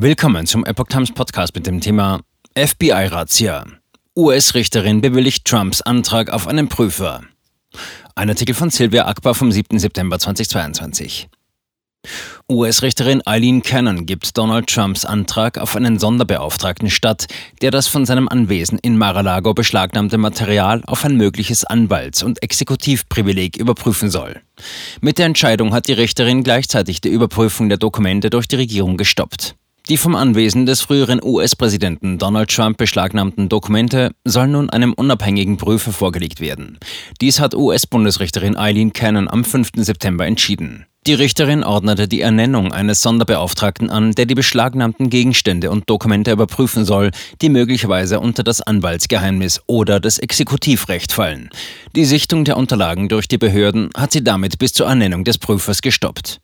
Willkommen zum Epoch Times Podcast mit dem Thema FBI-Razzia. US-Richterin bewilligt Trumps Antrag auf einen Prüfer. Ein Artikel von Sylvia Akbar vom 7. September 2022. US-Richterin Eileen Cannon gibt Donald Trumps Antrag auf einen Sonderbeauftragten statt, der das von seinem Anwesen in Mar-a-Lago beschlagnahmte Material auf ein mögliches Anwalts- und Exekutivprivileg überprüfen soll. Mit der Entscheidung hat die Richterin gleichzeitig die Überprüfung der Dokumente durch die Regierung gestoppt. Die vom Anwesen des früheren US-Präsidenten Donald Trump beschlagnahmten Dokumente sollen nun einem unabhängigen Prüfer vorgelegt werden. Dies hat US-Bundesrichterin Eileen Cannon am 5. September entschieden. Die Richterin ordnete die Ernennung eines Sonderbeauftragten an, der die beschlagnahmten Gegenstände und Dokumente überprüfen soll, die möglicherweise unter das Anwaltsgeheimnis oder das Exekutivrecht fallen. Die Sichtung der Unterlagen durch die Behörden hat sie damit bis zur Ernennung des Prüfers gestoppt.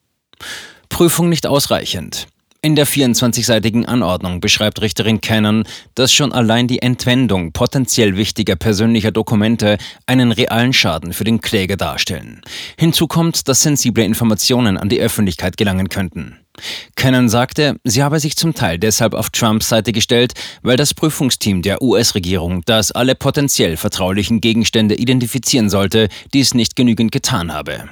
Prüfung nicht ausreichend. In der 24-seitigen Anordnung beschreibt Richterin Cannon, dass schon allein die Entwendung potenziell wichtiger persönlicher Dokumente einen realen Schaden für den Kläger darstellen. Hinzu kommt, dass sensible Informationen an die Öffentlichkeit gelangen könnten. Cannon sagte, sie habe sich zum Teil deshalb auf Trumps Seite gestellt, weil das Prüfungsteam der US-Regierung, das alle potenziell vertraulichen Gegenstände identifizieren sollte, dies nicht genügend getan habe.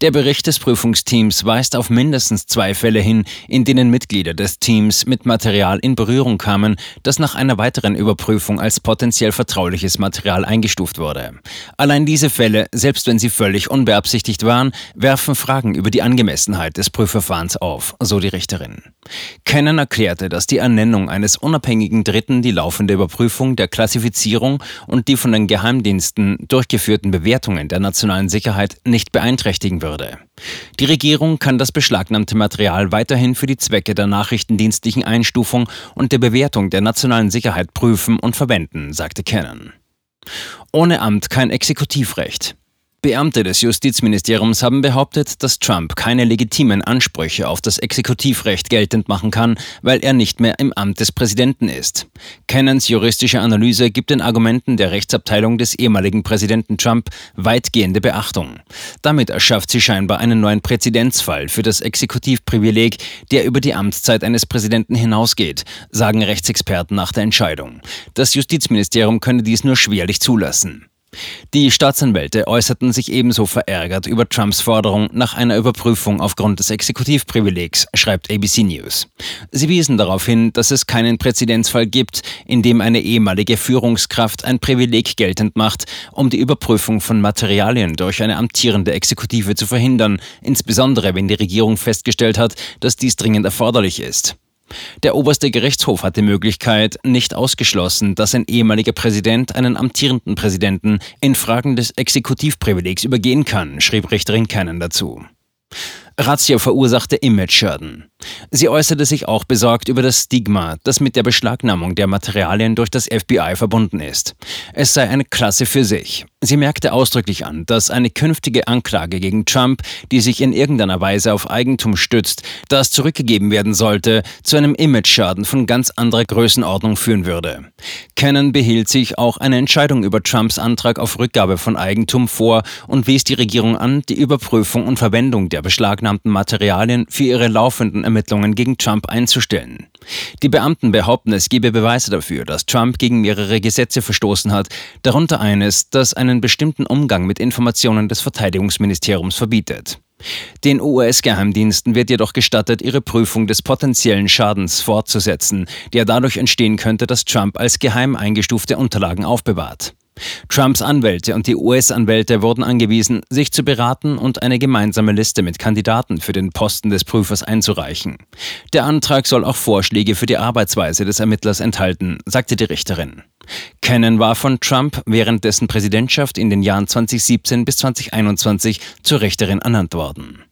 Der Bericht des Prüfungsteams weist auf mindestens zwei Fälle hin, in denen Mitglieder des Teams mit Material in Berührung kamen, das nach einer weiteren Überprüfung als potenziell vertrauliches Material eingestuft wurde. Allein diese Fälle, selbst wenn sie völlig unbeabsichtigt waren, werfen Fragen über die Angemessenheit des Prüfverfahrens auf, so die Richterin. Cannon erklärte, dass die Ernennung eines unabhängigen Dritten die laufende Überprüfung der Klassifizierung und die von den Geheimdiensten durchgeführten Bewertungen der nationalen Sicherheit nicht beeinträchtigen berücksichtigen würde. Die Regierung kann das beschlagnahmte Material weiterhin für die Zwecke der nachrichtendienstlichen Einstufung und der Bewertung der nationalen Sicherheit prüfen und verwenden, sagte Cannon. Ohne Amt kein Exekutivrecht. Beamte des Justizministeriums haben behauptet, dass Trump keine legitimen Ansprüche auf das Exekutivrecht geltend machen kann, weil er nicht mehr im Amt des Präsidenten ist. Cannons juristische Analyse gibt den Argumenten der Rechtsabteilung des ehemaligen Präsidenten Trump weitgehende Beachtung. Damit erschafft sie scheinbar einen neuen Präzedenzfall für das Exekutivprivileg, der über die Amtszeit eines Präsidenten hinausgeht, sagen Rechtsexperten nach der Entscheidung. Das Justizministerium könne dies nur schwerlich zulassen. Die Staatsanwälte äußerten sich ebenso verärgert über Trumps Forderung nach einer Überprüfung aufgrund des Exekutivprivilegs, schreibt ABC News. Sie wiesen darauf hin, dass es keinen Präzedenzfall gibt, in dem eine ehemalige Führungskraft ein Privileg geltend macht, um die Überprüfung von Materialien durch eine amtierende Exekutive zu verhindern, insbesondere wenn die Regierung festgestellt hat, dass dies dringend erforderlich ist. Der oberste Gerichtshof hat die Möglichkeit nicht ausgeschlossen, dass ein ehemaliger Präsident einen amtierenden Präsidenten in Fragen des Exekutivprivilegs übergehen kann, schrieb Richterin Cannon dazu. Razzia verursachte Image-Schaden. Sie äußerte sich auch besorgt über das Stigma, das mit der Beschlagnahmung der Materialien durch das FBI verbunden ist. Es sei eine Klasse für sich. Sie merkte ausdrücklich an, dass eine künftige Anklage gegen Trump, die sich in irgendeiner Weise auf Eigentum stützt, das zurückgegeben werden sollte, zu einem Image-Schaden von ganz anderer Größenordnung führen würde. Cannon behielt sich auch eine Entscheidung über Trumps Antrag auf Rückgabe von Eigentum vor und wies die Regierung an, die Überprüfung und Verwendung der beschlagnahmten Materialien für ihre laufenden Ermittlungen gegen Trump einzustellen. Die Beamten behaupten, es gebe Beweise dafür, dass Trump gegen mehrere Gesetze verstoßen hat, darunter eines, das einen bestimmten Umgang mit Informationen des Verteidigungsministeriums verbietet. Den US-Geheimdiensten wird jedoch gestattet, ihre Prüfung des potenziellen Schadens fortzusetzen, der dadurch entstehen könnte, dass Trump als geheim eingestufte Unterlagen aufbewahrt. Trumps Anwälte und die US-Anwälte wurden angewiesen, sich zu beraten und eine gemeinsame Liste mit Kandidaten für den Posten des Prüfers einzureichen. Der Antrag soll auch Vorschläge für die Arbeitsweise des Ermittlers enthalten, sagte die Richterin. Cannon war von Trump während dessen Präsidentschaft in den Jahren 2017 bis 2021 zur Richterin ernannt worden.